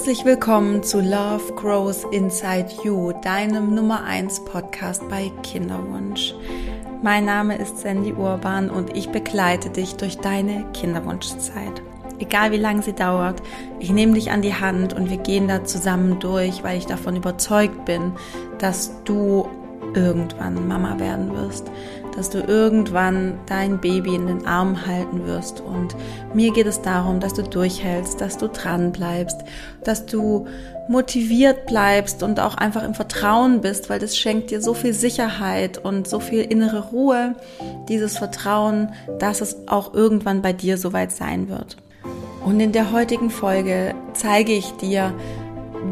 Herzlich willkommen zu Love Grows Inside You, deinem Nummer 1 Podcast bei Kinderwunsch. Mein Name ist Sandy Urban und ich begleite dich durch deine Kinderwunschzeit. Egal wie lange sie dauert, ich nehme dich an die Hand und wir gehen da zusammen durch, weil ich davon überzeugt bin, dass du irgendwann Mama werden wirst, dass du irgendwann dein Baby in den Arm halten wirst. Und mir geht es darum, dass du durchhältst, dass du dran bleibst, dass du motiviert bleibst und auch einfach im Vertrauen bist, weil das schenkt dir so viel Sicherheit und so viel innere Ruhe, dieses Vertrauen, dass es auch irgendwann bei dir soweit sein wird. Und in der heutigen Folge zeige ich dir,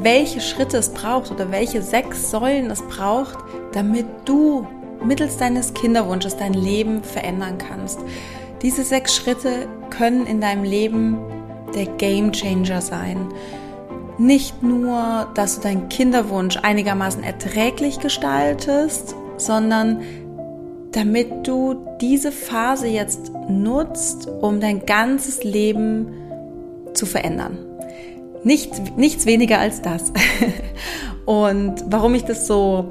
welche Schritte es braucht oder welche sechs Säulen es braucht, damit du mittels deines Kinderwunsches dein Leben verändern kannst. Diese sechs Schritte können in deinem Leben der Game Changer sein. Nicht nur, dass du deinen Kinderwunsch einigermaßen erträglich gestaltest, sondern damit du diese Phase jetzt nutzt, um dein ganzes Leben zu verändern. Nichts, nichts weniger als das. Und warum ich das so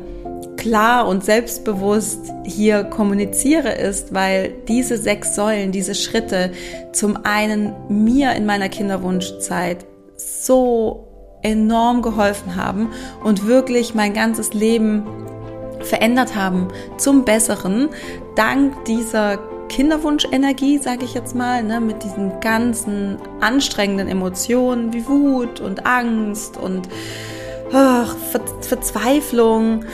klar und selbstbewusst hier kommuniziere, ist, weil diese sechs Säulen, diese Schritte zum einen mir in meiner Kinderwunschzeit so enorm geholfen haben und wirklich mein ganzes Leben verändert haben zum Besseren, dank dieser Kinderwunschenergie, sage ich jetzt mal, ne, mit diesen ganzen anstrengenden Emotionen wie Wut und Angst und ach, Ver Verzweiflung.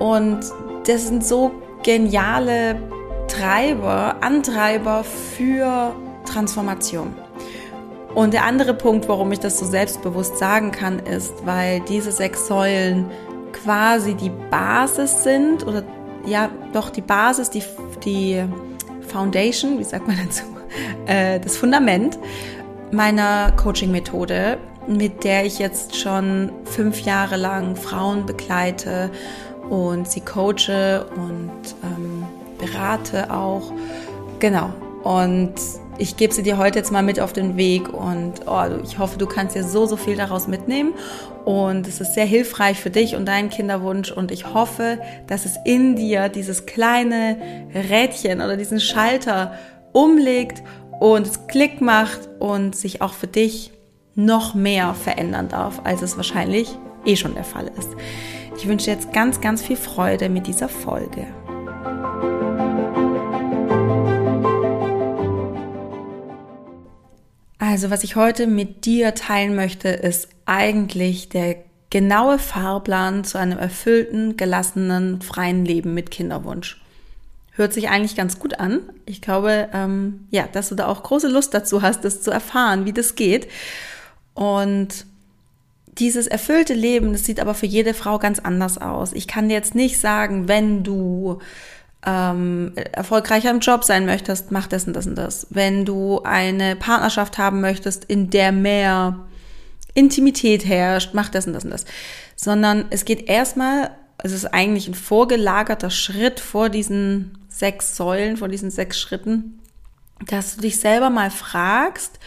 Und das sind so geniale Treiber, Antreiber für Transformation. Und der andere Punkt, warum ich das so selbstbewusst sagen kann, ist, weil diese sechs Säulen quasi die Basis sind oder ja, doch die Basis, die, die Foundation, wie sagt man dazu, äh, das Fundament meiner Coaching-Methode, mit der ich jetzt schon fünf Jahre lang Frauen begleite und sie coache und ähm, berate auch. Genau. Und ich gebe sie dir heute jetzt mal mit auf den Weg und oh, ich hoffe, du kannst dir so, so viel daraus mitnehmen. Und es ist sehr hilfreich für dich und deinen Kinderwunsch. Und ich hoffe, dass es in dir dieses kleine Rädchen oder diesen Schalter umlegt und es Klick macht und sich auch für dich noch mehr verändern darf, als es wahrscheinlich eh schon der Fall ist. Ich wünsche jetzt ganz, ganz viel Freude mit dieser Folge. Also, was ich heute mit dir teilen möchte, ist eigentlich der genaue Fahrplan zu einem erfüllten, gelassenen, freien Leben mit Kinderwunsch. Hört sich eigentlich ganz gut an. Ich glaube, ähm, ja, dass du da auch große Lust dazu hast, das zu erfahren, wie das geht. Und dieses erfüllte Leben, das sieht aber für jede Frau ganz anders aus. Ich kann jetzt nicht sagen, wenn du ähm, erfolgreicher im Job sein möchtest, mach das und das und das. Wenn du eine Partnerschaft haben möchtest, in der mehr Intimität herrscht, mach das und das und das. Sondern es geht erstmal, es ist eigentlich ein vorgelagerter Schritt vor diesen sechs Säulen, vor diesen sechs Schritten, dass du dich selber mal fragst,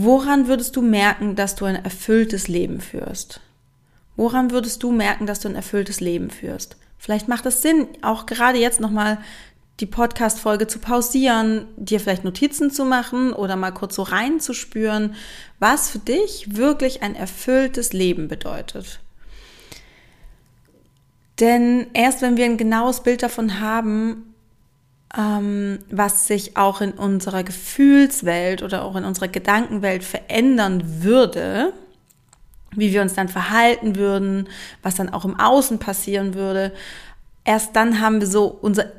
Woran würdest du merken, dass du ein erfülltes Leben führst? Woran würdest du merken, dass du ein erfülltes Leben führst? Vielleicht macht es Sinn, auch gerade jetzt nochmal die Podcast-Folge zu pausieren, dir vielleicht Notizen zu machen oder mal kurz so reinzuspüren, was für dich wirklich ein erfülltes Leben bedeutet. Denn erst wenn wir ein genaues Bild davon haben, was sich auch in unserer Gefühlswelt oder auch in unserer Gedankenwelt verändern würde, wie wir uns dann verhalten würden, was dann auch im Außen passieren würde. Erst dann haben wir so unser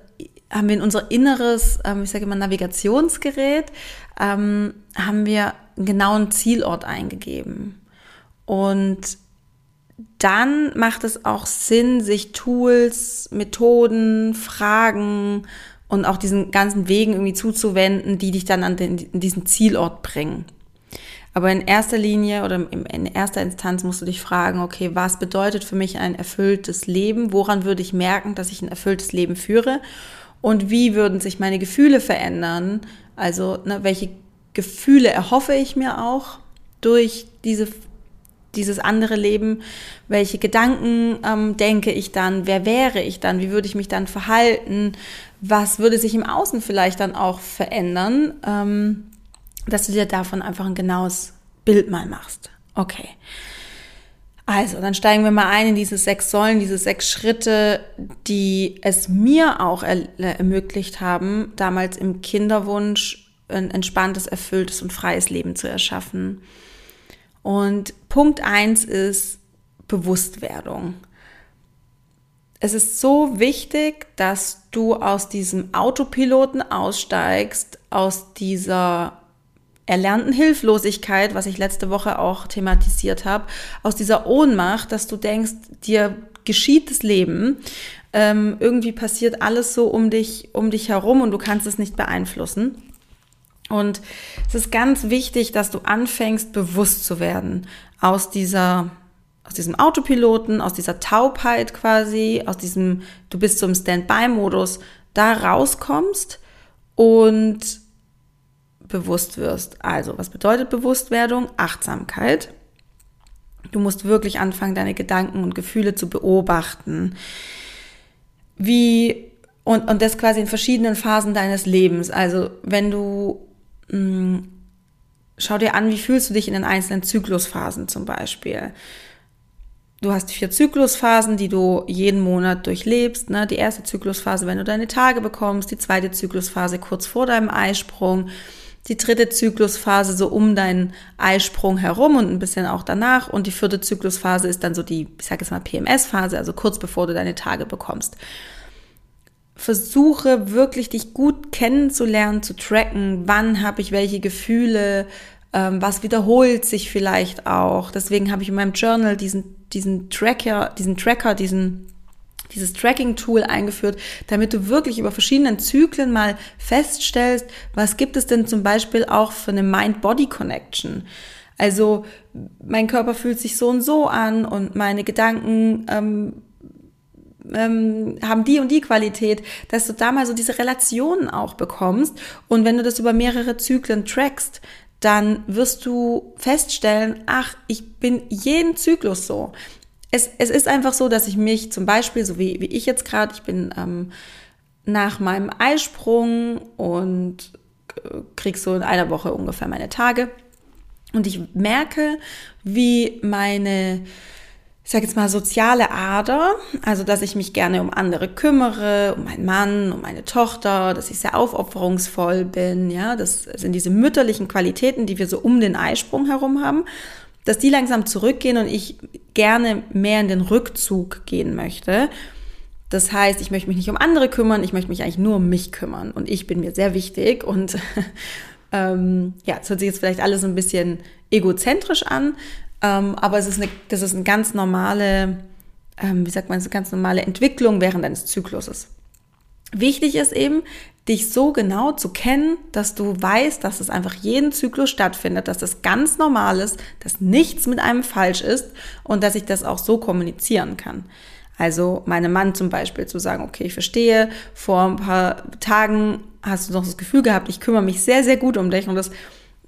haben wir in unser inneres, ähm, ich sage immer Navigationsgerät, ähm, haben wir einen genauen Zielort eingegeben. Und dann macht es auch Sinn, sich Tools, Methoden, Fragen und auch diesen ganzen Wegen irgendwie zuzuwenden, die dich dann an den, diesen Zielort bringen. Aber in erster Linie oder in erster Instanz musst du dich fragen, okay, was bedeutet für mich ein erfülltes Leben? Woran würde ich merken, dass ich ein erfülltes Leben führe? Und wie würden sich meine Gefühle verändern? Also, ne, welche Gefühle erhoffe ich mir auch durch diese dieses andere Leben, welche Gedanken ähm, denke ich dann, wer wäre ich dann, wie würde ich mich dann verhalten, was würde sich im Außen vielleicht dann auch verändern, ähm, dass du dir davon einfach ein genaues Bild mal machst. Okay. Also, dann steigen wir mal ein in diese sechs Säulen, diese sechs Schritte, die es mir auch ermöglicht haben, damals im Kinderwunsch ein entspanntes, erfülltes und freies Leben zu erschaffen. Und Punkt eins ist Bewusstwerdung. Es ist so wichtig, dass du aus diesem Autopiloten aussteigst, aus dieser erlernten Hilflosigkeit, was ich letzte Woche auch thematisiert habe, aus dieser Ohnmacht, dass du denkst, dir geschieht das Leben, ähm, irgendwie passiert alles so um dich, um dich herum und du kannst es nicht beeinflussen. Und es ist ganz wichtig, dass du anfängst, bewusst zu werden aus dieser, aus diesem Autopiloten, aus dieser Taubheit quasi, aus diesem, du bist so im Standby-Modus, da rauskommst und bewusst wirst. Also, was bedeutet Bewusstwerdung? Achtsamkeit. Du musst wirklich anfangen, deine Gedanken und Gefühle zu beobachten. Wie, und, und das quasi in verschiedenen Phasen deines Lebens. Also, wenn du Mm, schau dir an, wie fühlst du dich in den einzelnen Zyklusphasen zum Beispiel. Du hast vier Zyklusphasen, die du jeden Monat durchlebst. Ne? Die erste Zyklusphase, wenn du deine Tage bekommst, die zweite Zyklusphase kurz vor deinem Eisprung, die dritte Zyklusphase so um deinen Eisprung herum und ein bisschen auch danach und die vierte Zyklusphase ist dann so die, ich sage jetzt mal PMS-Phase, also kurz bevor du deine Tage bekommst versuche wirklich dich gut kennenzulernen, zu tracken, wann habe ich welche Gefühle, was wiederholt sich vielleicht auch. Deswegen habe ich in meinem Journal diesen, diesen Tracker, diesen Tracker, diesen dieses Tracking-Tool eingeführt, damit du wirklich über verschiedenen Zyklen mal feststellst, was gibt es denn zum Beispiel auch für eine Mind-Body-Connection. Also mein Körper fühlt sich so und so an und meine Gedanken ähm, ähm, haben die und die Qualität, dass du da mal so diese Relationen auch bekommst. Und wenn du das über mehrere Zyklen trackst, dann wirst du feststellen, ach, ich bin jeden Zyklus so. Es, es ist einfach so, dass ich mich zum Beispiel, so wie, wie ich jetzt gerade, ich bin ähm, nach meinem Eisprung und äh, krieg so in einer Woche ungefähr meine Tage. Und ich merke, wie meine ich sage jetzt mal, soziale Ader, also dass ich mich gerne um andere kümmere, um meinen Mann, um meine Tochter, dass ich sehr aufopferungsvoll bin, ja, das sind diese mütterlichen Qualitäten, die wir so um den Eisprung herum haben, dass die langsam zurückgehen und ich gerne mehr in den Rückzug gehen möchte. Das heißt, ich möchte mich nicht um andere kümmern, ich möchte mich eigentlich nur um mich kümmern und ich bin mir sehr wichtig und ähm, ja, es hört sich jetzt vielleicht alles ein bisschen egozentrisch an, ähm, aber es ist eine, das ist eine ganz normale, ähm, wie sagt man, eine ganz normale Entwicklung während deines Zykluses. Wichtig ist eben, dich so genau zu kennen, dass du weißt, dass es einfach jeden Zyklus stattfindet, dass das ganz normal ist, dass nichts mit einem falsch ist und dass ich das auch so kommunizieren kann. Also meinem Mann zum Beispiel zu sagen, okay, ich verstehe, vor ein paar Tagen hast du noch das Gefühl gehabt, ich kümmere mich sehr, sehr gut um dich und das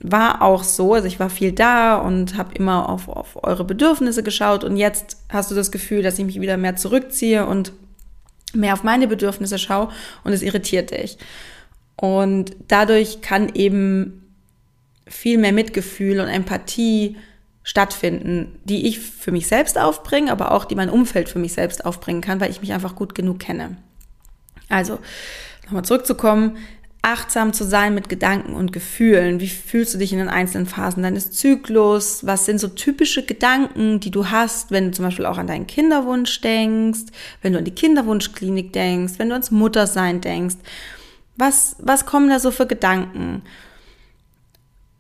war auch so, also ich war viel da und habe immer auf, auf eure Bedürfnisse geschaut und jetzt hast du das Gefühl, dass ich mich wieder mehr zurückziehe und mehr auf meine Bedürfnisse schaue und es irritiert dich. Und dadurch kann eben viel mehr Mitgefühl und Empathie stattfinden, die ich für mich selbst aufbringe, aber auch die mein Umfeld für mich selbst aufbringen kann, weil ich mich einfach gut genug kenne. Also, nochmal zurückzukommen, achtsam zu sein mit Gedanken und Gefühlen. Wie fühlst du dich in den einzelnen Phasen deines Zyklus? Was sind so typische Gedanken, die du hast, wenn du zum Beispiel auch an deinen Kinderwunsch denkst, wenn du an die Kinderwunschklinik denkst, wenn du ans Muttersein denkst? Was, was kommen da so für Gedanken?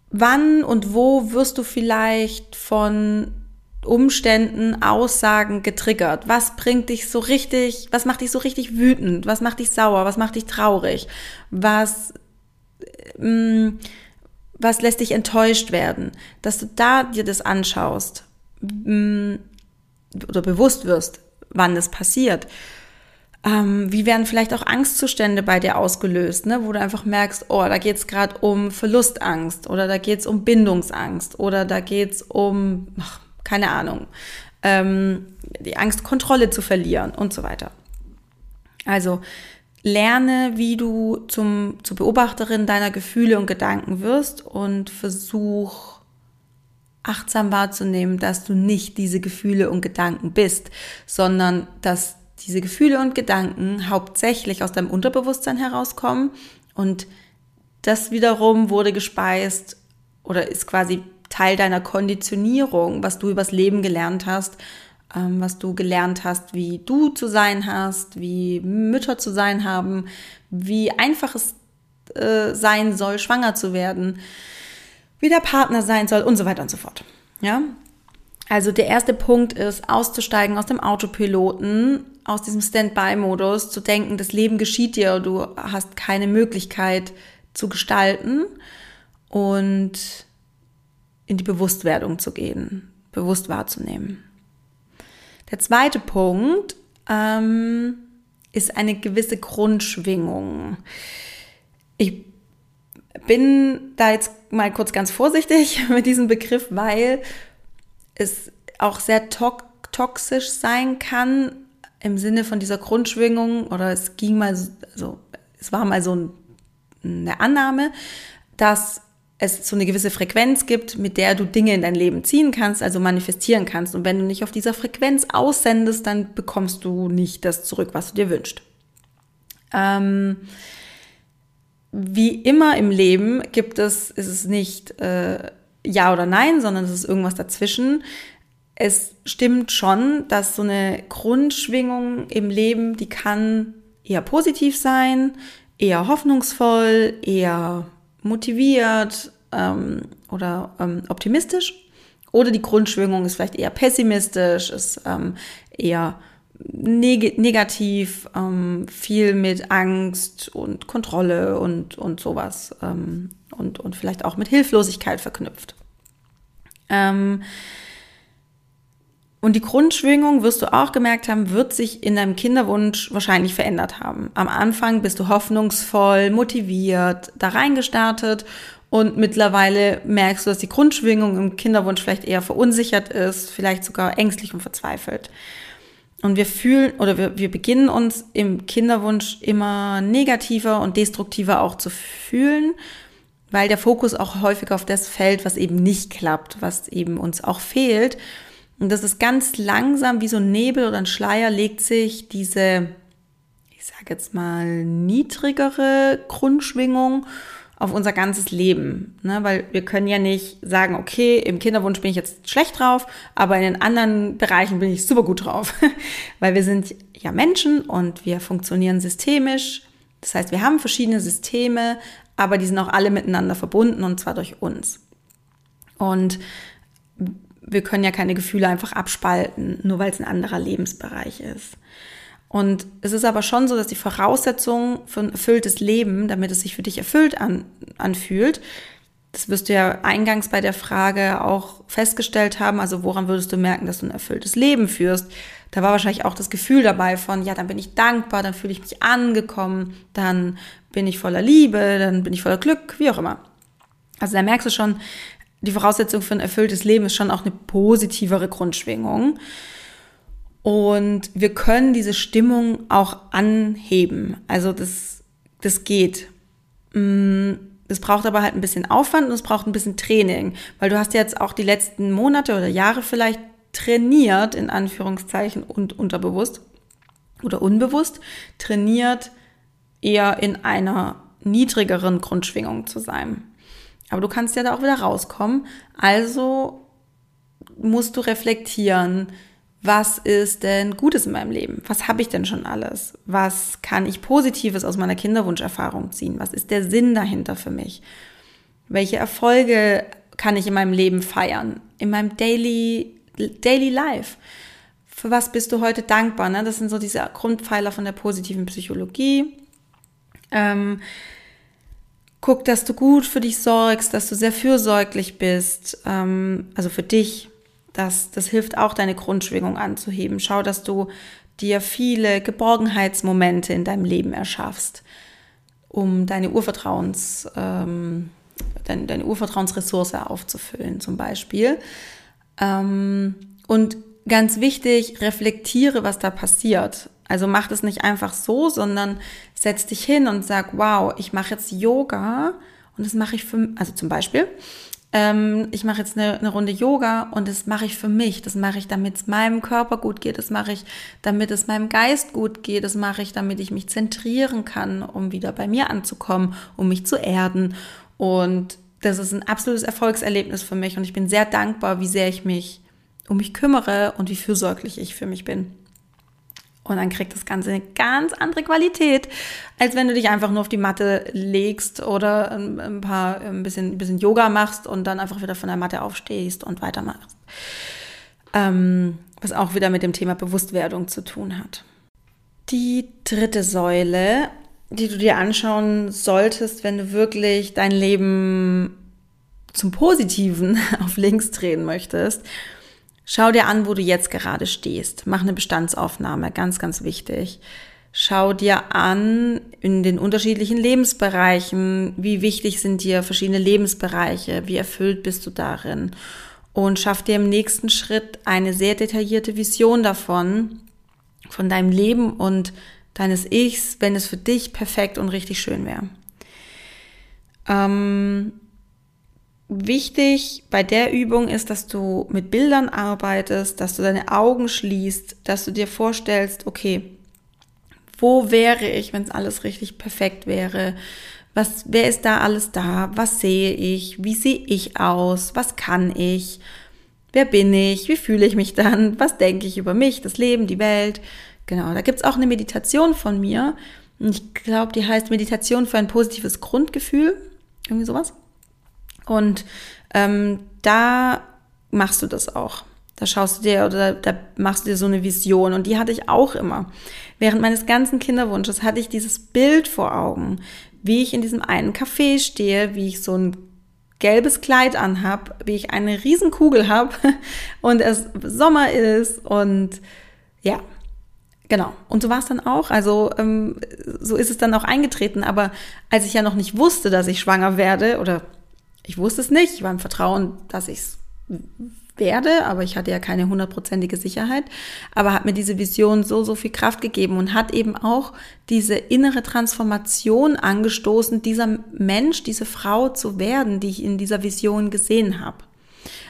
Wann und wo wirst du vielleicht von Umständen, Aussagen getriggert? Was bringt dich so richtig, was macht dich so richtig wütend? Was macht dich sauer? Was macht dich traurig? Was, ähm, was lässt dich enttäuscht werden? Dass du da dir das anschaust ähm, oder bewusst wirst, wann das passiert. Ähm, wie werden vielleicht auch Angstzustände bei dir ausgelöst, ne? wo du einfach merkst, oh, da geht's es gerade um Verlustangst oder da geht's um Bindungsangst oder da geht's um, ach, keine Ahnung, ähm, die Angst, Kontrolle zu verlieren und so weiter. Also lerne, wie du zum, zur Beobachterin deiner Gefühle und Gedanken wirst und versuch achtsam wahrzunehmen, dass du nicht diese Gefühle und Gedanken bist, sondern dass diese Gefühle und Gedanken hauptsächlich aus deinem Unterbewusstsein herauskommen und das wiederum wurde gespeist oder ist quasi Teil deiner Konditionierung, was du übers Leben gelernt hast, ähm, was du gelernt hast, wie du zu sein hast, wie Mütter zu sein haben, wie einfach es äh, sein soll, schwanger zu werden, wie der Partner sein soll und so weiter und so fort. Ja? Also der erste Punkt ist, auszusteigen aus dem Autopiloten, aus diesem Standby-Modus, zu denken, das Leben geschieht dir, du hast keine Möglichkeit zu gestalten und in die Bewusstwerdung zu gehen, bewusst wahrzunehmen. Der zweite Punkt ähm, ist eine gewisse Grundschwingung. Ich bin da jetzt mal kurz ganz vorsichtig mit diesem Begriff, weil es auch sehr to toxisch sein kann im Sinne von dieser Grundschwingung oder es ging mal so, also es war mal so ein, eine Annahme, dass es so eine gewisse Frequenz gibt, mit der du Dinge in dein Leben ziehen kannst, also manifestieren kannst. Und wenn du nicht auf dieser Frequenz aussendest, dann bekommst du nicht das zurück, was du dir wünschst. Ähm, wie immer im Leben gibt es, ist es nicht äh, ja oder nein, sondern es ist irgendwas dazwischen. Es stimmt schon, dass so eine Grundschwingung im Leben, die kann eher positiv sein, eher hoffnungsvoll, eher motiviert ähm, oder ähm, optimistisch. Oder die Grundschwingung ist vielleicht eher pessimistisch, ist ähm, eher neg negativ, ähm, viel mit Angst und Kontrolle und, und sowas ähm, und, und vielleicht auch mit Hilflosigkeit verknüpft. Ähm, und die Grundschwingung, wirst du auch gemerkt haben, wird sich in deinem Kinderwunsch wahrscheinlich verändert haben. Am Anfang bist du hoffnungsvoll, motiviert, da reingestartet und mittlerweile merkst du, dass die Grundschwingung im Kinderwunsch vielleicht eher verunsichert ist, vielleicht sogar ängstlich und verzweifelt. Und wir fühlen oder wir, wir beginnen uns im Kinderwunsch immer negativer und destruktiver auch zu fühlen, weil der Fokus auch häufig auf das fällt, was eben nicht klappt, was eben uns auch fehlt. Und das ist ganz langsam wie so ein Nebel oder ein Schleier legt sich diese, ich sage jetzt mal, niedrigere Grundschwingung auf unser ganzes Leben. Ne? Weil wir können ja nicht sagen, okay, im Kinderwunsch bin ich jetzt schlecht drauf, aber in den anderen Bereichen bin ich super gut drauf. Weil wir sind ja Menschen und wir funktionieren systemisch. Das heißt, wir haben verschiedene Systeme, aber die sind auch alle miteinander verbunden und zwar durch uns. Und wir können ja keine Gefühle einfach abspalten, nur weil es ein anderer Lebensbereich ist. Und es ist aber schon so, dass die Voraussetzung für ein erfülltes Leben, damit es sich für dich erfüllt an, anfühlt, das wirst du ja eingangs bei der Frage auch festgestellt haben, also woran würdest du merken, dass du ein erfülltes Leben führst? Da war wahrscheinlich auch das Gefühl dabei von, ja, dann bin ich dankbar, dann fühle ich mich angekommen, dann bin ich voller Liebe, dann bin ich voller Glück, wie auch immer. Also da merkst du schon, die Voraussetzung für ein erfülltes Leben ist schon auch eine positivere Grundschwingung. Und wir können diese Stimmung auch anheben. Also das, das geht. Mm, das braucht aber halt ein bisschen Aufwand und es braucht ein bisschen Training, weil du hast jetzt auch die letzten Monate oder Jahre vielleicht trainiert, in Anführungszeichen und unterbewusst oder unbewusst, trainiert eher in einer niedrigeren Grundschwingung zu sein. Aber du kannst ja da auch wieder rauskommen. Also musst du reflektieren, was ist denn Gutes in meinem Leben? Was habe ich denn schon alles? Was kann ich Positives aus meiner Kinderwunscherfahrung ziehen? Was ist der Sinn dahinter für mich? Welche Erfolge kann ich in meinem Leben feiern? In meinem Daily, Daily Life? Für was bist du heute dankbar? Ne? Das sind so diese Grundpfeiler von der positiven Psychologie. Ähm, guck, dass du gut für dich sorgst, dass du sehr fürsorglich bist, ähm, also für dich. Das, das hilft auch, deine Grundschwingung anzuheben. Schau, dass du dir viele Geborgenheitsmomente in deinem Leben erschaffst, um deine Urvertrauens, ähm, deine, deine Urvertrauensressource aufzufüllen, zum Beispiel. Ähm, und ganz wichtig, reflektiere, was da passiert. Also mach das nicht einfach so, sondern setz dich hin und sag, wow, ich mache jetzt Yoga und das mache ich für, also zum Beispiel, ähm, ich mache jetzt eine, eine Runde Yoga und das mache ich für mich. Das mache ich, damit es meinem Körper gut geht. Das mache ich, damit es meinem Geist gut geht. Das mache ich, damit ich mich zentrieren kann, um wieder bei mir anzukommen, um mich zu erden. Und das ist ein absolutes Erfolgserlebnis für mich und ich bin sehr dankbar, wie sehr ich mich um mich kümmere und wie fürsorglich ich für mich bin. Und dann kriegt das Ganze eine ganz andere Qualität, als wenn du dich einfach nur auf die Matte legst oder ein paar, ein bisschen, ein bisschen Yoga machst und dann einfach wieder von der Matte aufstehst und weitermachst. Ähm, was auch wieder mit dem Thema Bewusstwerdung zu tun hat. Die dritte Säule, die du dir anschauen solltest, wenn du wirklich dein Leben zum Positiven auf links drehen möchtest, Schau dir an, wo du jetzt gerade stehst. Mach eine Bestandsaufnahme, ganz, ganz wichtig. Schau dir an in den unterschiedlichen Lebensbereichen, wie wichtig sind dir verschiedene Lebensbereiche, wie erfüllt bist du darin. Und schaff dir im nächsten Schritt eine sehr detaillierte Vision davon, von deinem Leben und deines Ichs, wenn es für dich perfekt und richtig schön wäre. Ähm, Wichtig bei der Übung ist, dass du mit Bildern arbeitest, dass du deine Augen schließt, dass du dir vorstellst, okay, wo wäre ich, wenn es alles richtig perfekt wäre? Was, wer ist da alles da? Was sehe ich? Wie sehe ich aus? Was kann ich? Wer bin ich? Wie fühle ich mich dann? Was denke ich über mich, das Leben, die Welt? Genau, da gibt's auch eine Meditation von mir. Ich glaube, die heißt Meditation für ein positives Grundgefühl. Irgendwie sowas. Und ähm, da machst du das auch. Da schaust du dir oder da machst du dir so eine Vision. Und die hatte ich auch immer. Während meines ganzen Kinderwunsches hatte ich dieses Bild vor Augen, wie ich in diesem einen Café stehe, wie ich so ein gelbes Kleid anhab, wie ich eine Riesenkugel habe und es Sommer ist und ja, genau. Und so war es dann auch. Also ähm, so ist es dann auch eingetreten. Aber als ich ja noch nicht wusste, dass ich schwanger werde oder ich wusste es nicht. Ich war im Vertrauen, dass ich es werde, aber ich hatte ja keine hundertprozentige Sicherheit. Aber hat mir diese Vision so, so viel Kraft gegeben und hat eben auch diese innere Transformation angestoßen, dieser Mensch, diese Frau zu werden, die ich in dieser Vision gesehen habe.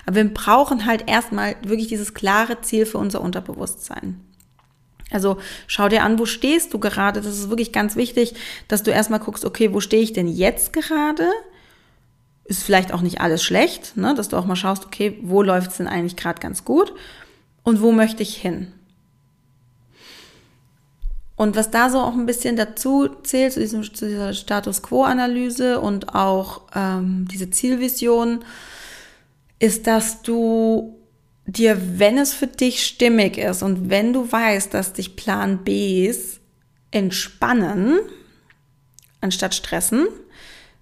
Aber wir brauchen halt erstmal wirklich dieses klare Ziel für unser Unterbewusstsein. Also schau dir an, wo stehst du gerade. Das ist wirklich ganz wichtig, dass du erstmal guckst, okay, wo stehe ich denn jetzt gerade? Ist vielleicht auch nicht alles schlecht, ne? dass du auch mal schaust, okay, wo läuft es denn eigentlich gerade ganz gut und wo möchte ich hin? Und was da so auch ein bisschen dazu zählt, zu, diesem, zu dieser Status Quo-Analyse und auch ähm, diese Zielvision, ist, dass du dir, wenn es für dich stimmig ist und wenn du weißt, dass dich Plan Bs entspannen, anstatt stressen,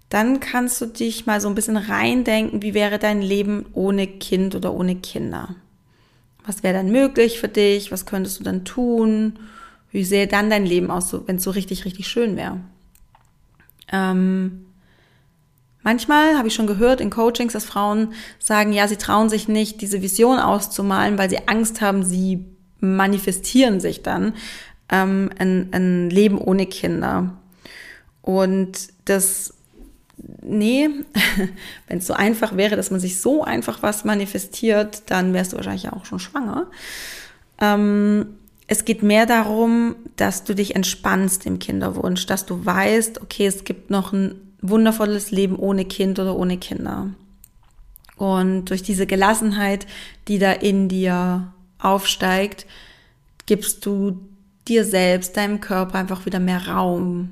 dann kannst du dich mal so ein bisschen reindenken, wie wäre dein Leben ohne Kind oder ohne Kinder? Was wäre dann möglich für dich? Was könntest du dann tun? Wie sähe dann dein Leben aus, wenn es so richtig, richtig schön wäre? Ähm, manchmal habe ich schon gehört in Coachings, dass Frauen sagen, ja, sie trauen sich nicht, diese Vision auszumalen, weil sie Angst haben, sie manifestieren sich dann ähm, ein, ein Leben ohne Kinder. Und das nee, wenn es so einfach wäre, dass man sich so einfach was manifestiert, dann wärst du wahrscheinlich auch schon schwanger. Ähm, es geht mehr darum, dass du dich entspannst im Kinderwunsch, dass du weißt, okay, es gibt noch ein wundervolles Leben ohne Kind oder ohne Kinder. Und durch diese Gelassenheit, die da in dir aufsteigt, gibst du dir selbst, deinem Körper einfach wieder mehr Raum,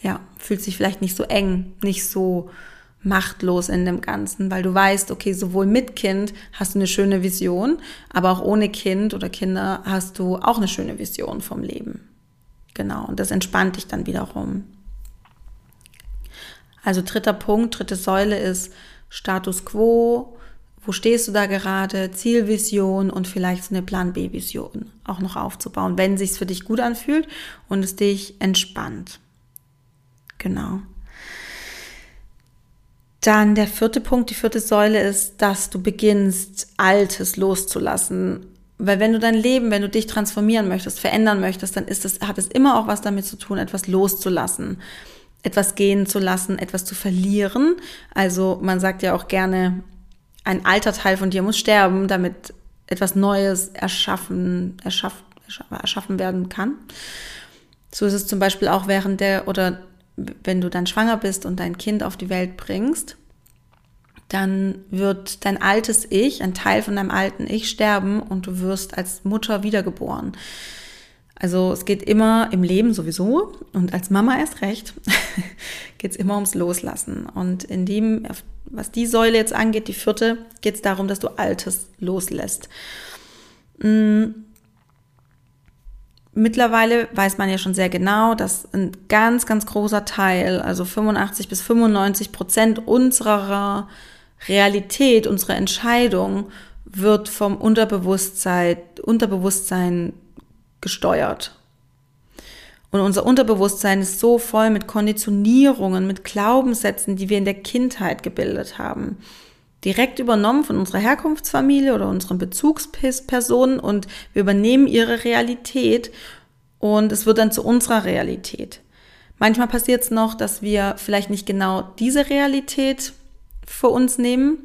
ja, fühlt sich vielleicht nicht so eng, nicht so machtlos in dem Ganzen, weil du weißt, okay, sowohl mit Kind hast du eine schöne Vision, aber auch ohne Kind oder Kinder hast du auch eine schöne Vision vom Leben. Genau, und das entspannt dich dann wiederum. Also dritter Punkt, dritte Säule ist Status quo. Wo stehst du da gerade? Zielvision und vielleicht so eine Plan B-Vision auch noch aufzubauen, wenn sich's für dich gut anfühlt und es dich entspannt. Genau. Dann der vierte Punkt, die vierte Säule ist, dass du beginnst, Altes loszulassen. Weil wenn du dein Leben, wenn du dich transformieren möchtest, verändern möchtest, dann ist es, hat es immer auch was damit zu tun, etwas loszulassen, etwas gehen zu lassen, etwas zu verlieren. Also man sagt ja auch gerne, ein alter Teil von dir muss sterben, damit etwas Neues erschaffen, erschaff, erschaffen werden kann. So ist es zum Beispiel auch während der oder wenn du dann schwanger bist und dein Kind auf die Welt bringst, dann wird dein altes Ich, ein Teil von deinem alten Ich sterben und du wirst als Mutter wiedergeboren. Also es geht immer im Leben sowieso und als Mama erst recht, geht es immer ums Loslassen. Und in dem, was die Säule jetzt angeht, die vierte, geht es darum, dass du Altes loslässt. Mm, Mittlerweile weiß man ja schon sehr genau, dass ein ganz, ganz großer Teil, also 85 bis 95 Prozent unserer Realität, unserer Entscheidung wird vom Unterbewusstsein, Unterbewusstsein gesteuert. Und unser Unterbewusstsein ist so voll mit Konditionierungen, mit Glaubenssätzen, die wir in der Kindheit gebildet haben direkt übernommen von unserer Herkunftsfamilie oder unseren Bezugspersonen und wir übernehmen ihre Realität und es wird dann zu unserer Realität. Manchmal passiert es noch, dass wir vielleicht nicht genau diese Realität für uns nehmen,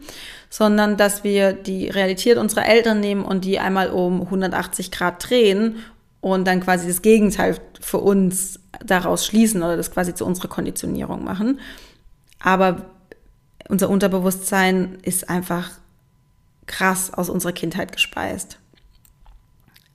sondern dass wir die Realität unserer Eltern nehmen und die einmal um 180 Grad drehen und dann quasi das Gegenteil für uns daraus schließen oder das quasi zu unserer Konditionierung machen. Aber unser Unterbewusstsein ist einfach krass aus unserer Kindheit gespeist.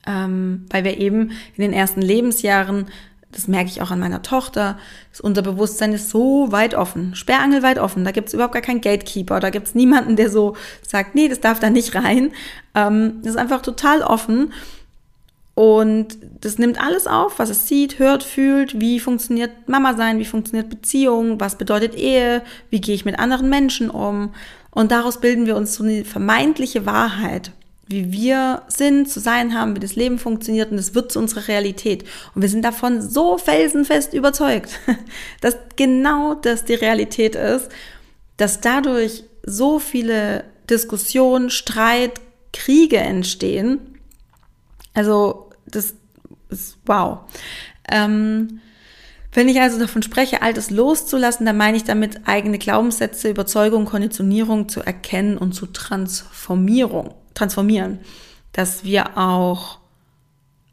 Ähm, weil wir eben in den ersten Lebensjahren, das merke ich auch an meiner Tochter, das Unterbewusstsein ist so weit offen, sperrangelweit offen. Da gibt es überhaupt gar keinen Gatekeeper, da gibt es niemanden, der so sagt, nee, das darf da nicht rein. Ähm, das ist einfach total offen. Und das nimmt alles auf, was es sieht, hört, fühlt, wie funktioniert Mama sein, wie funktioniert Beziehung, was bedeutet Ehe, wie gehe ich mit anderen Menschen um. Und daraus bilden wir uns so eine vermeintliche Wahrheit, wie wir sind, zu sein haben, wie das Leben funktioniert und es wird zu unserer Realität. Und wir sind davon so felsenfest überzeugt, dass genau das die Realität ist, dass dadurch so viele Diskussionen, Streit, Kriege entstehen. Also das ist wow. Ähm, wenn ich also davon spreche, Altes loszulassen, dann meine ich damit eigene Glaubenssätze, Überzeugungen, Konditionierung zu erkennen und zu transformieren. transformieren. Dass wir auch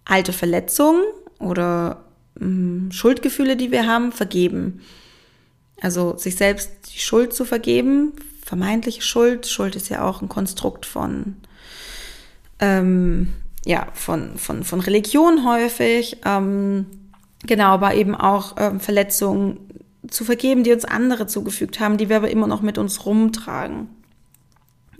alte Verletzungen oder mh, hm, Schuldgefühle, die wir haben, vergeben. Also sich selbst die Schuld zu vergeben, vermeintliche Schuld. Schuld ist ja auch ein Konstrukt von ähm, ja, von, von, von Religion häufig, ähm, genau, aber eben auch ähm, Verletzungen zu vergeben, die uns andere zugefügt haben, die wir aber immer noch mit uns rumtragen.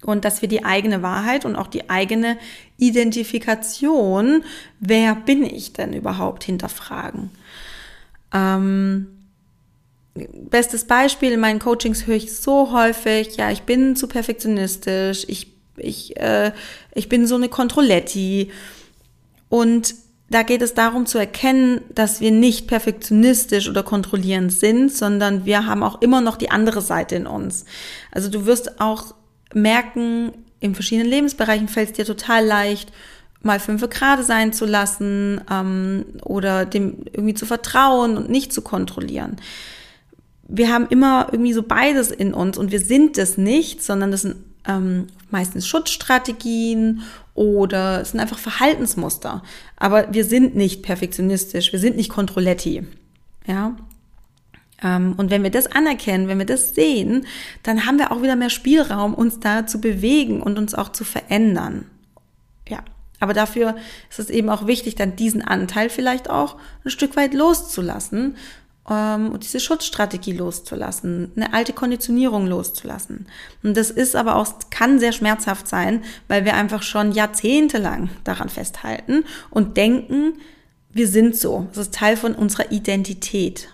Und dass wir die eigene Wahrheit und auch die eigene Identifikation, wer bin ich denn überhaupt, hinterfragen. Ähm, bestes Beispiel in meinen Coachings höre ich so häufig, ja, ich bin zu perfektionistisch, ich ich, äh, ich bin so eine Controletti. Und da geht es darum zu erkennen, dass wir nicht perfektionistisch oder kontrollierend sind, sondern wir haben auch immer noch die andere Seite in uns. Also du wirst auch merken, in verschiedenen Lebensbereichen fällt es dir total leicht, mal fünf Grade sein zu lassen ähm, oder dem irgendwie zu vertrauen und nicht zu kontrollieren. Wir haben immer irgendwie so beides in uns und wir sind es nicht, sondern das sind ähm, meistens Schutzstrategien oder es sind einfach Verhaltensmuster. Aber wir sind nicht perfektionistisch, wir sind nicht Controletti. Ja. Ähm, und wenn wir das anerkennen, wenn wir das sehen, dann haben wir auch wieder mehr Spielraum, uns da zu bewegen und uns auch zu verändern. Ja. Aber dafür ist es eben auch wichtig, dann diesen Anteil vielleicht auch ein Stück weit loszulassen und diese Schutzstrategie loszulassen, eine alte Konditionierung loszulassen. Und das ist aber auch, kann sehr schmerzhaft sein, weil wir einfach schon jahrzehntelang daran festhalten und denken, wir sind so. Das ist Teil von unserer Identität.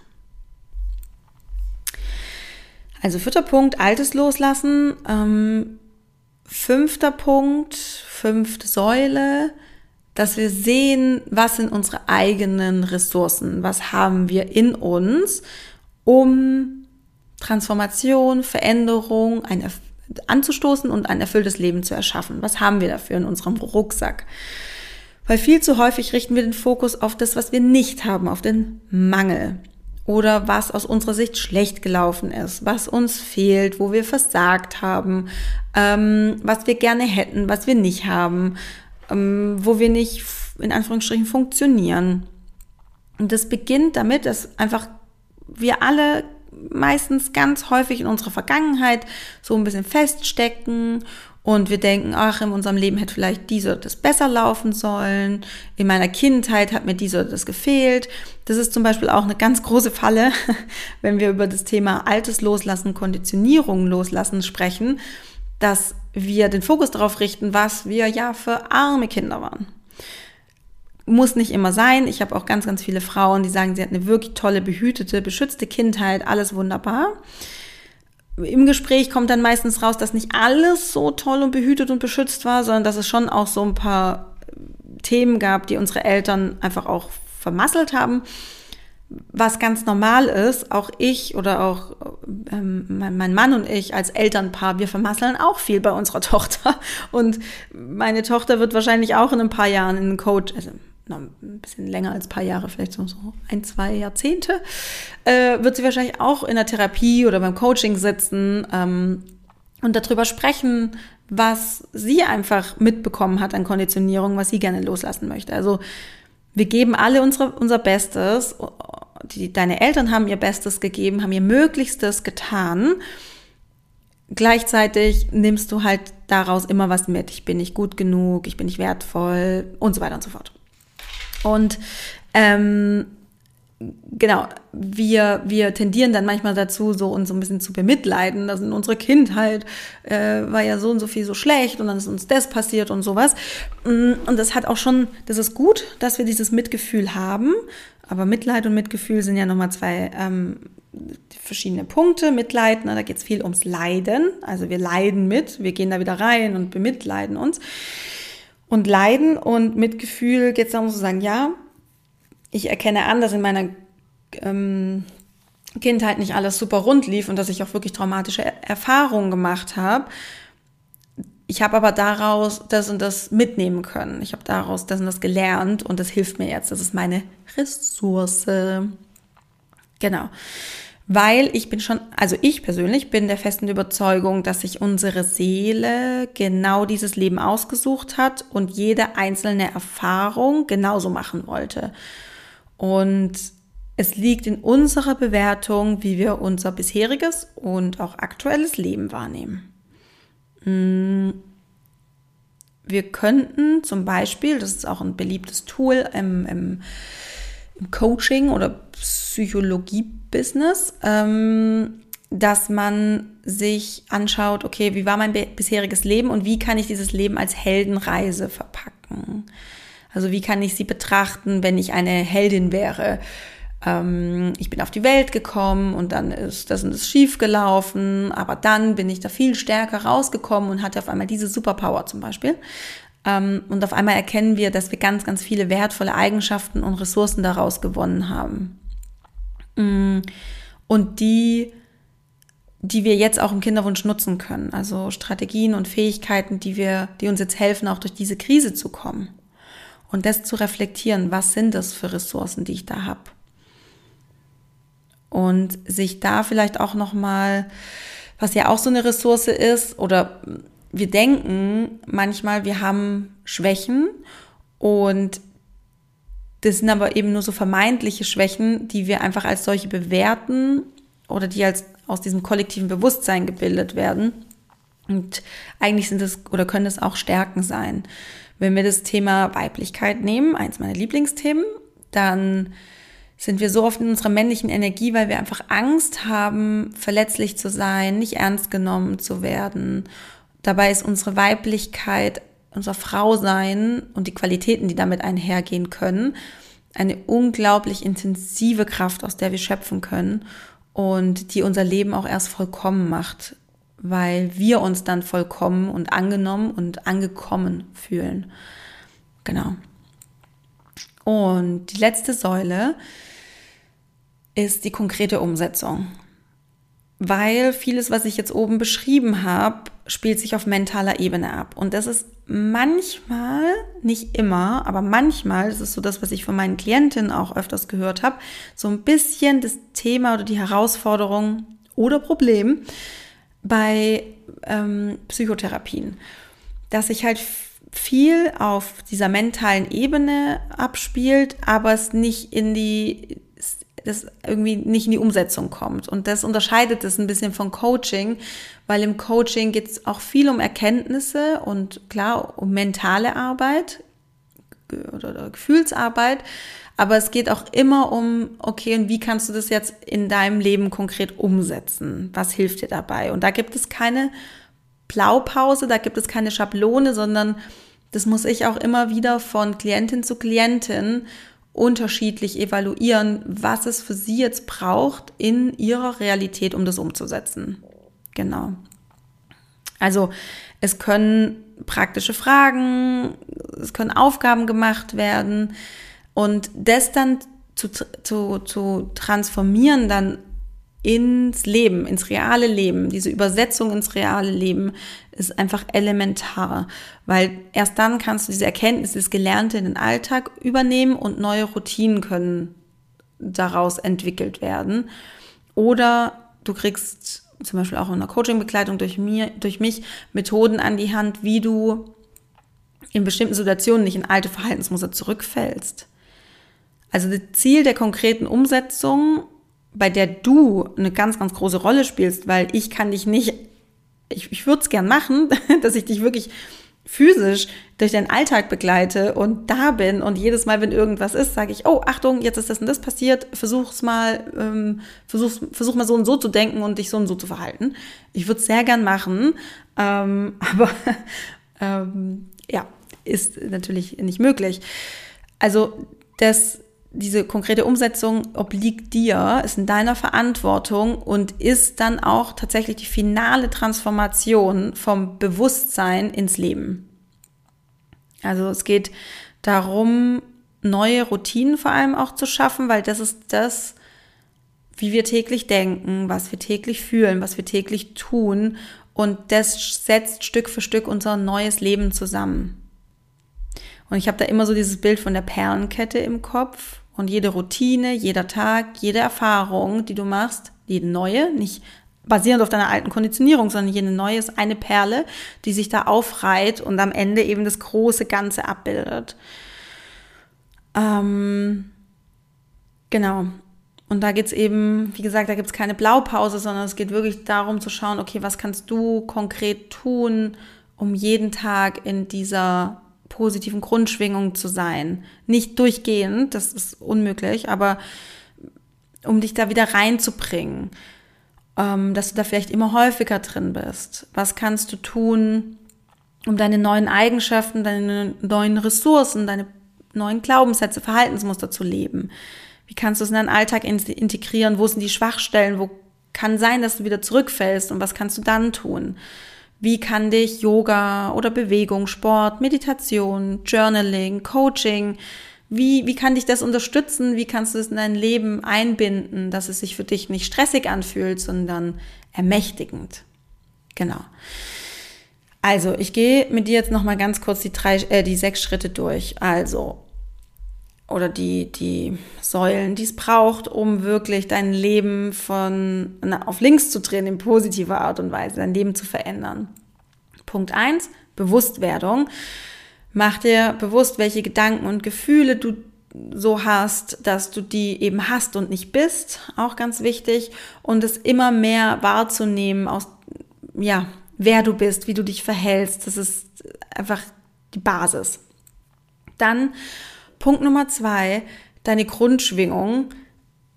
Also vierter Punkt, Altes loslassen. Ähm, fünfter Punkt, fünfte Säule, dass wir sehen, was sind unsere eigenen Ressourcen, was haben wir in uns, um Transformation, Veränderung, ein anzustoßen und ein erfülltes Leben zu erschaffen. Was haben wir dafür in unserem Rucksack? Weil viel zu häufig richten wir den Fokus auf das, was wir nicht haben, auf den Mangel oder was aus unserer Sicht schlecht gelaufen ist, was uns fehlt, wo wir versagt haben, ähm, was wir gerne hätten, was wir nicht haben, ähm, wo wir nicht in Anführungsstrichen funktionieren. Und das beginnt damit, dass einfach wir alle meistens ganz häufig in unserer Vergangenheit so ein bisschen feststecken und wir denken, ach, in unserem Leben hätte vielleicht dies oder das besser laufen sollen. In meiner Kindheit hat mir dies oder das gefehlt. Das ist zum Beispiel auch eine ganz große Falle, wenn wir über das Thema Altes loslassen, Konditionierung loslassen sprechen, dass wir den Fokus darauf richten, was wir ja für arme Kinder waren. Muss nicht immer sein. Ich habe auch ganz, ganz viele Frauen, die sagen, sie hat eine wirklich tolle, behütete, beschützte Kindheit, alles wunderbar im Gespräch kommt dann meistens raus, dass nicht alles so toll und behütet und beschützt war, sondern dass es schon auch so ein paar Themen gab, die unsere Eltern einfach auch vermasselt haben. Was ganz normal ist, auch ich oder auch ähm, mein, Mann und ich als Elternpaar, wir vermasseln auch viel bei unserer Tochter. Und meine Tochter wird wahrscheinlich auch in ein paar Jahren in einen Coach, also noch ein bisschen länger als ein paar Jahre, vielleicht so, so ein, zwei Jahrzehnte, äh, wird sie wahrscheinlich auch in der Therapie oder beim Coaching sitzen ähm, und darüber sprechen, was sie einfach mitbekommen hat an Konditionierung, was sie gerne loslassen möchte. Also wir geben alle unsere, unser Bestes. Die, deine Eltern haben ihr Bestes gegeben, haben ihr Möglichstes getan. Gleichzeitig nimmst du halt daraus immer was mit. Ich bin nicht gut genug, ich bin nicht wertvoll und so weiter und so fort. Und ähm, genau, wir, wir tendieren dann manchmal dazu, so uns so ein bisschen zu bemitleiden. dass in unserer Kindheit äh, war ja so und so viel so schlecht und dann ist uns das passiert und sowas. Mm, und das hat auch schon, das ist gut, dass wir dieses Mitgefühl haben. Aber Mitleid und Mitgefühl sind ja nochmal zwei ähm, verschiedene Punkte. Mitleid, ne, da geht es viel ums Leiden. Also wir leiden mit, wir gehen da wieder rein und bemitleiden uns. Und Leiden und Mitgefühl geht es darum zu sagen, ja, ich erkenne an, dass in meiner ähm, Kindheit nicht alles super rund lief und dass ich auch wirklich traumatische Erfahrungen gemacht habe. Ich habe aber daraus das und das mitnehmen können. Ich habe daraus das und das gelernt und das hilft mir jetzt. Das ist meine Ressource. Genau weil ich bin schon, also ich persönlich bin der festen Überzeugung, dass sich unsere Seele genau dieses Leben ausgesucht hat und jede einzelne Erfahrung genauso machen wollte. Und es liegt in unserer Bewertung, wie wir unser bisheriges und auch aktuelles Leben wahrnehmen. Hm. Wir könnten zum Beispiel, das ist auch ein beliebtes Tool im, im, im Coaching oder Psychologie-Business, ähm, dass man sich anschaut, okay, wie war mein bisheriges Leben und wie kann ich dieses Leben als Heldenreise verpacken? Also wie kann ich sie betrachten, wenn ich eine Heldin wäre? Ähm, ich bin auf die Welt gekommen und dann ist das und das schief gelaufen, aber dann bin ich da viel stärker rausgekommen und hatte auf einmal diese Superpower zum Beispiel. Ähm, und auf einmal erkennen wir, dass wir ganz, ganz viele wertvolle Eigenschaften und Ressourcen daraus gewonnen haben. Mm. Und die, die wir jetzt auch im Kinderwunsch nutzen können. Also Strategien und Fähigkeiten, die wir, die uns jetzt helfen, auch durch diese Krise zu kommen. Und das zu reflektieren, was sind das für Ressourcen, die ich da habe. Und sich da vielleicht auch nochmal, was ja auch so eine Ressource ist, oder wir denken manchmal, wir haben Schwächen und das sind aber eben nur so vermeintliche Schwächen, die wir einfach als solche bewerten oder die als aus diesem kollektiven Bewusstsein gebildet werden. Und eigentlich sind es oder können es auch Stärken sein. Wenn wir das Thema Weiblichkeit nehmen, eins meiner Lieblingsthemen, dann sind wir so oft in unserer männlichen Energie, weil wir einfach Angst haben, verletzlich zu sein, nicht ernst genommen zu werden. Dabei ist unsere Weiblichkeit unser Frausein und die Qualitäten, die damit einhergehen können, eine unglaublich intensive Kraft, aus der wir schöpfen können und die unser Leben auch erst vollkommen macht, weil wir uns dann vollkommen und angenommen und angekommen fühlen. Genau. Und die letzte Säule ist die konkrete Umsetzung. weil vieles, was ich jetzt oben beschrieben habe, spielt sich auf mentaler Ebene ab. Und das ist manchmal, nicht immer, aber manchmal, das ist so das, was ich von meinen Klientinnen auch öfters gehört habe, so ein bisschen das Thema oder die Herausforderung oder Problem bei ähm, Psychotherapien, dass sich halt viel auf dieser mentalen Ebene abspielt, aber es nicht in die das irgendwie nicht in die Umsetzung kommt. Und das unterscheidet es ein bisschen von Coaching, weil im Coaching geht es auch viel um Erkenntnisse und klar um mentale Arbeit oder, oder Gefühlsarbeit. Aber es geht auch immer um, okay, und wie kannst du das jetzt in deinem Leben konkret umsetzen? Was hilft dir dabei? Und da gibt es keine Blaupause, da gibt es keine Schablone, sondern das muss ich auch immer wieder von Klientin zu Klientin unterschiedlich evaluieren, was es für sie jetzt braucht in ihrer Realität, um das umzusetzen. Genau. Also es können praktische Fragen, es können Aufgaben gemacht werden und das dann zu, zu, zu transformieren dann ins Leben, ins reale Leben, diese Übersetzung ins reale Leben ist einfach elementar, weil erst dann kannst du diese Erkenntnisse, das Gelernte in den Alltag übernehmen und neue Routinen können daraus entwickelt werden. Oder du kriegst zum Beispiel auch in der Coaching-Begleitung durch, mir, durch mich Methoden an die Hand, wie du in bestimmten Situationen nicht in alte Verhaltensmuster zurückfällst. Also das Ziel der konkreten Umsetzung bei der du eine ganz, ganz große Rolle spielst, weil ich kann dich nicht, ich, ich würde es gern machen, dass ich dich wirklich physisch durch den Alltag begleite und da bin und jedes Mal, wenn irgendwas ist, sage ich, oh, Achtung, jetzt ist das und das passiert, versuch's mal, ähm, versuch's, versuch mal so und so zu denken und dich so und so zu verhalten. Ich würde es sehr gern machen, ähm, aber ähm, ja, ist natürlich nicht möglich. Also das diese konkrete Umsetzung obliegt dir, ist in deiner Verantwortung und ist dann auch tatsächlich die finale Transformation vom Bewusstsein ins Leben. Also es geht darum, neue Routinen vor allem auch zu schaffen, weil das ist das, wie wir täglich denken, was wir täglich fühlen, was wir täglich tun. Und das setzt Stück für Stück unser neues Leben zusammen. Und ich habe da immer so dieses Bild von der Perlenkette im Kopf und jede Routine, jeder Tag, jede Erfahrung, die du machst, jede neue, nicht basierend auf deiner alten Konditionierung, sondern jede neue ist eine Perle, die sich da aufreiht und am Ende eben das große Ganze abbildet. Ähm, genau. Und da geht's eben, wie gesagt, da gibt's keine Blaupause, sondern es geht wirklich darum zu schauen, okay, was kannst du konkret tun, um jeden Tag in dieser positiven Grundschwingung zu sein. Nicht durchgehend, das ist unmöglich, aber um dich da wieder reinzubringen, ähm, dass du da vielleicht immer häufiger drin bist. Was kannst du tun, um deine neuen Eigenschaften, deine neuen Ressourcen, deine neuen Glaubenssätze, Verhaltensmuster zu leben? Wie kannst du es in deinen Alltag integrieren? Wo sind die Schwachstellen? Wo kann sein, dass du wieder zurückfällst? Und was kannst du dann tun? Wie kann dich Yoga oder Bewegung, Sport, Meditation, Journaling, Coaching, wie, wie kann dich das unterstützen? Wie kannst du es in dein Leben einbinden, dass es sich für dich nicht stressig anfühlt, sondern ermächtigend? Genau. Also, ich gehe mit dir jetzt nochmal ganz kurz die drei, äh, die sechs Schritte durch. Also, oder die, die Säulen, die es braucht, um wirklich dein Leben von na, auf links zu drehen in positiver Art und Weise, dein Leben zu verändern. Punkt eins Bewusstwerdung. Mach dir bewusst, welche Gedanken und Gefühle du so hast, dass du die eben hast und nicht bist, auch ganz wichtig, und es immer mehr wahrzunehmen aus, ja, wer du bist, wie du dich verhältst, das ist einfach die Basis. Dann Punkt Nummer zwei, deine Grundschwingung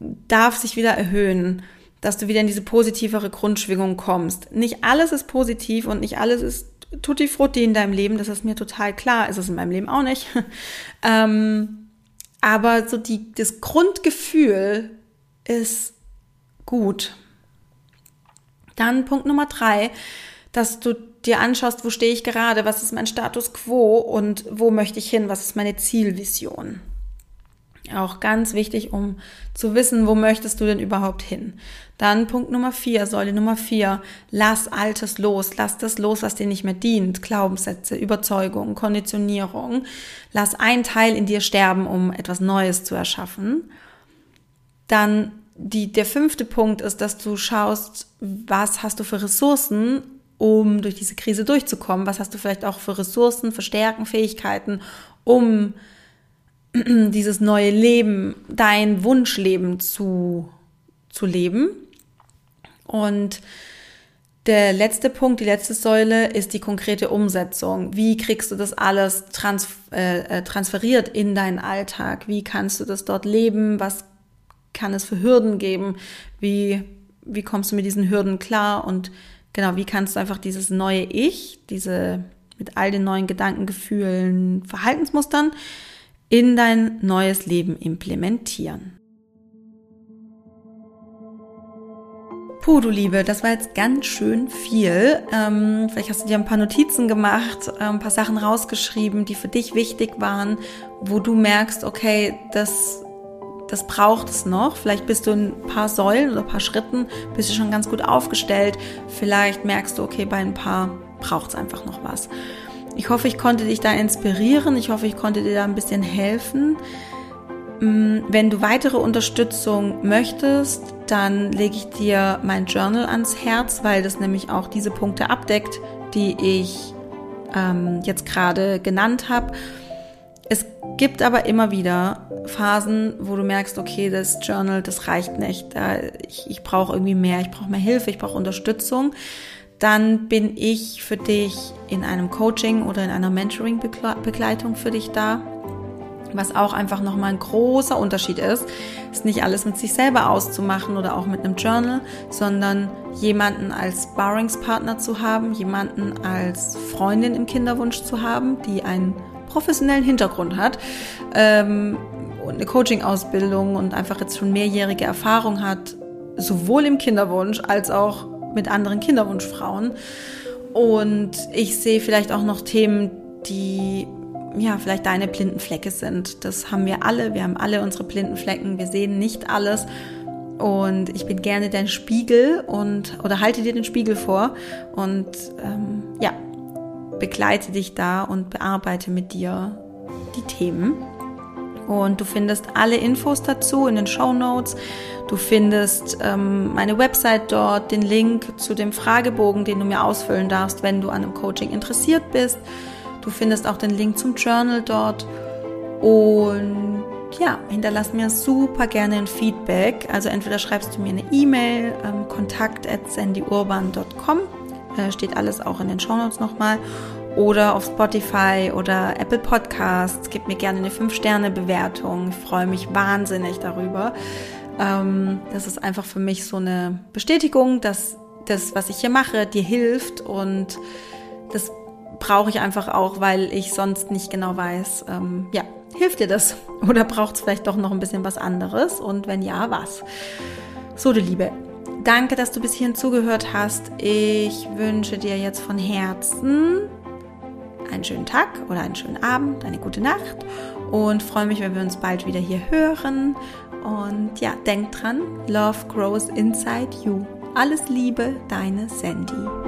darf sich wieder erhöhen, dass du wieder in diese positivere Grundschwingung kommst. Nicht alles ist positiv und nicht alles ist tutti frutti in deinem Leben, das ist mir total klar, ist es in meinem Leben auch nicht. ähm, aber so die, das Grundgefühl ist gut. Dann Punkt Nummer drei, dass du dir anschaust, wo stehe ich gerade, was ist mein Status quo und wo möchte ich hin, was ist meine Zielvision. Auch ganz wichtig, um zu wissen, wo möchtest du denn überhaupt hin. Dann Punkt Nummer vier, Säule Nummer vier, lass Altes los, lass das los, was dir nicht mehr dient. Glaubenssätze, Überzeugungen, Konditionierung. Lass ein Teil in dir sterben, um etwas Neues zu erschaffen. Dann die, der fünfte Punkt ist, dass du schaust, was hast du für Ressourcen, um durch diese Krise durchzukommen? Was hast du vielleicht auch für Ressourcen, für Stärken, Fähigkeiten, um dieses neue Leben, dein Wunschleben zu, zu leben. Und der letzte Punkt, die letzte Säule ist die konkrete Umsetzung. Wie kriegst du das alles trans äh, äh, transferiert in deinen Alltag? Wie kannst du das dort leben? Was kann es für Hürden geben? Wie, wie kommst du mit diesen Hürden klar? Und genau, wie kannst du einfach dieses neue Ich, diese mit all den neuen Gedanken, Gefühlen, Verhaltensmustern in dein neues Leben implementieren. Puh, du Liebe, das war jetzt ganz schön viel. Ähm, vielleicht hast du dir ein paar Notizen gemacht, äh, ein paar Sachen rausgeschrieben, die für dich wichtig waren, wo du merkst, okay, das, das braucht es noch. Vielleicht bist du in ein paar Säulen oder ein paar Schritten, bist du schon ganz gut aufgestellt. Vielleicht merkst du, okay, bei ein paar braucht es einfach noch was. Ich hoffe, ich konnte dich da inspirieren. Ich hoffe, ich konnte dir da ein bisschen helfen. Mm, wenn du weitere Unterstützung möchtest, dann lege ich dir mein Journal ans Herz, weil das nämlich auch diese Punkte abdeckt, die ich ähm, jetzt gerade genannt habe. Es gibt aber immer wieder Phasen, wo du merkst, okay, das Journal, das reicht nicht. Ich, ich brauche irgendwie mehr, ich brauche mehr Hilfe, ich brauche Unterstützung dann bin ich für dich in einem Coaching oder in einer Mentoring-Begleitung für dich da. Was auch einfach nochmal ein großer Unterschied ist, ist nicht alles mit sich selber auszumachen oder auch mit einem Journal, sondern jemanden als Sparringspartner zu haben, jemanden als Freundin im Kinderwunsch zu haben, die einen professionellen Hintergrund hat ähm, und eine Coaching-Ausbildung und einfach jetzt schon mehrjährige Erfahrung hat, sowohl im Kinderwunsch als auch mit anderen Kinderwunschfrauen. Und ich sehe vielleicht auch noch Themen, die ja, vielleicht deine blinden Flecke sind. Das haben wir alle. Wir haben alle unsere blinden Flecken. Wir sehen nicht alles. Und ich bin gerne dein Spiegel und oder halte dir den Spiegel vor und ähm, ja, begleite dich da und bearbeite mit dir die Themen. Und du findest alle Infos dazu in den Show Notes. Du findest ähm, meine Website dort, den Link zu dem Fragebogen, den du mir ausfüllen darfst, wenn du an einem Coaching interessiert bist. Du findest auch den Link zum Journal dort. Und ja, hinterlass mir super gerne ein Feedback. Also entweder schreibst du mir eine E-Mail, ähm, kontakt at sandyurban.com. Steht alles auch in den Show Notes nochmal oder auf Spotify oder Apple Podcasts. Gib mir gerne eine 5-Sterne-Bewertung. Ich freue mich wahnsinnig darüber. Ähm, das ist einfach für mich so eine Bestätigung, dass das, was ich hier mache, dir hilft und das brauche ich einfach auch, weil ich sonst nicht genau weiß, ähm, ja, hilft dir das? Oder braucht es vielleicht doch noch ein bisschen was anderes? Und wenn ja, was? So, du Liebe, danke, dass du bis hierhin zugehört hast. Ich wünsche dir jetzt von Herzen einen schönen Tag oder einen schönen Abend, eine gute Nacht und freue mich, wenn wir uns bald wieder hier hören. Und ja, denk dran, Love grows inside you. Alles Liebe, deine Sandy.